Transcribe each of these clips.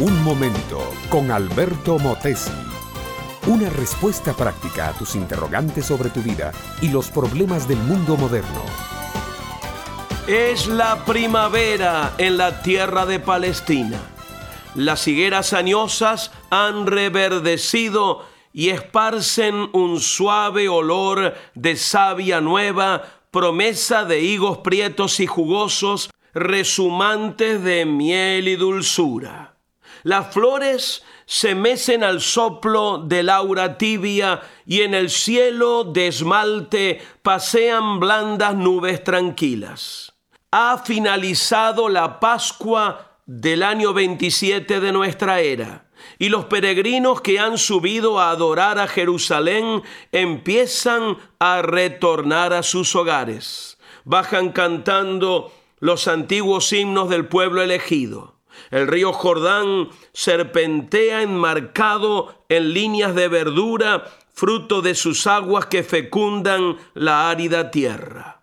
Un momento con Alberto Motesi. Una respuesta práctica a tus interrogantes sobre tu vida y los problemas del mundo moderno. Es la primavera en la tierra de Palestina. Las higueras añosas han reverdecido y esparcen un suave olor de savia nueva, promesa de higos prietos y jugosos, resumantes de miel y dulzura. Las flores se mecen al soplo del aura tibia y en el cielo de esmalte pasean blandas nubes tranquilas. Ha finalizado la Pascua del año 27 de nuestra era y los peregrinos que han subido a adorar a Jerusalén empiezan a retornar a sus hogares. Bajan cantando los antiguos himnos del pueblo elegido. El río Jordán serpentea enmarcado en líneas de verdura, fruto de sus aguas que fecundan la árida tierra.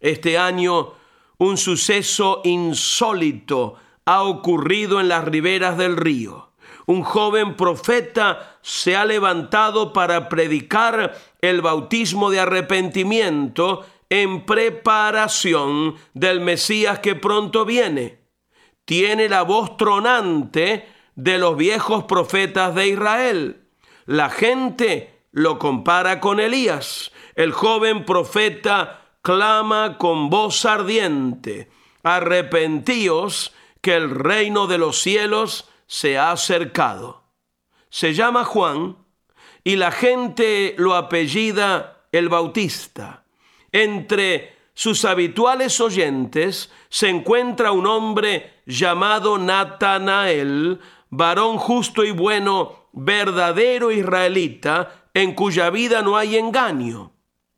Este año un suceso insólito ha ocurrido en las riberas del río. Un joven profeta se ha levantado para predicar el bautismo de arrepentimiento en preparación del Mesías que pronto viene tiene la voz tronante de los viejos profetas de Israel. La gente lo compara con Elías. El joven profeta clama con voz ardiente, arrepentíos que el reino de los cielos se ha acercado. Se llama Juan y la gente lo apellida el Bautista. Entre sus habituales oyentes se encuentra un hombre llamado Natanael, varón justo y bueno, verdadero israelita, en cuya vida no hay engaño.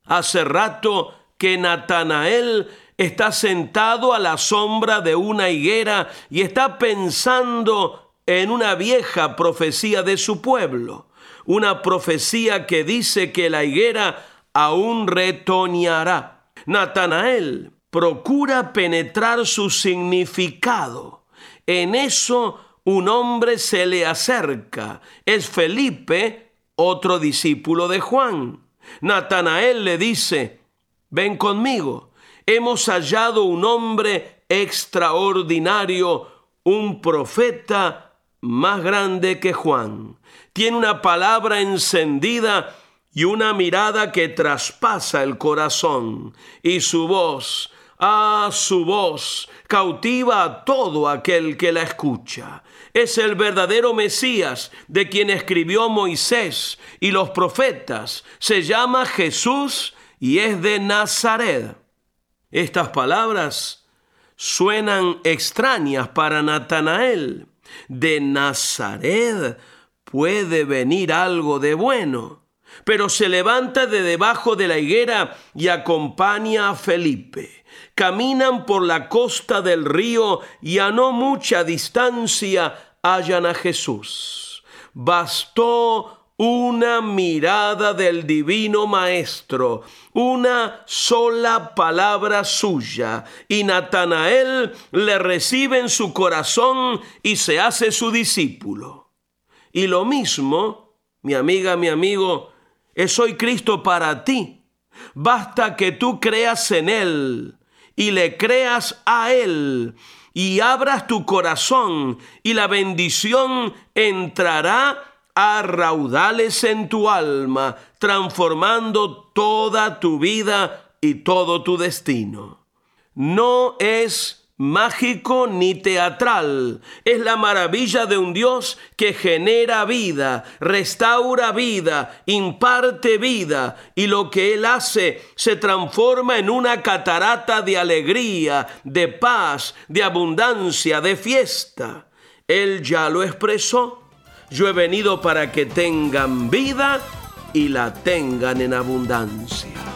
Hace rato que Natanael está sentado a la sombra de una higuera y está pensando en una vieja profecía de su pueblo, una profecía que dice que la higuera aún retoñará. Natanael procura penetrar su significado. En eso un hombre se le acerca. Es Felipe, otro discípulo de Juan. Natanael le dice, ven conmigo. Hemos hallado un hombre extraordinario, un profeta más grande que Juan. Tiene una palabra encendida y una mirada que traspasa el corazón, y su voz, ah, su voz, cautiva a todo aquel que la escucha. Es el verdadero Mesías de quien escribió Moisés y los profetas. Se llama Jesús y es de Nazaret. Estas palabras suenan extrañas para Natanael. De Nazaret puede venir algo de bueno pero se levanta de debajo de la higuera y acompaña a Felipe. Caminan por la costa del río y a no mucha distancia hallan a Jesús. Bastó una mirada del divino Maestro, una sola palabra suya, y Natanael le recibe en su corazón y se hace su discípulo. Y lo mismo, mi amiga, mi amigo, soy Cristo para ti. Basta que tú creas en Él y le creas a Él y abras tu corazón y la bendición entrará a raudales en tu alma, transformando toda tu vida y todo tu destino. No es mágico ni teatral. Es la maravilla de un Dios que genera vida, restaura vida, imparte vida y lo que Él hace se transforma en una catarata de alegría, de paz, de abundancia, de fiesta. Él ya lo expresó. Yo he venido para que tengan vida y la tengan en abundancia.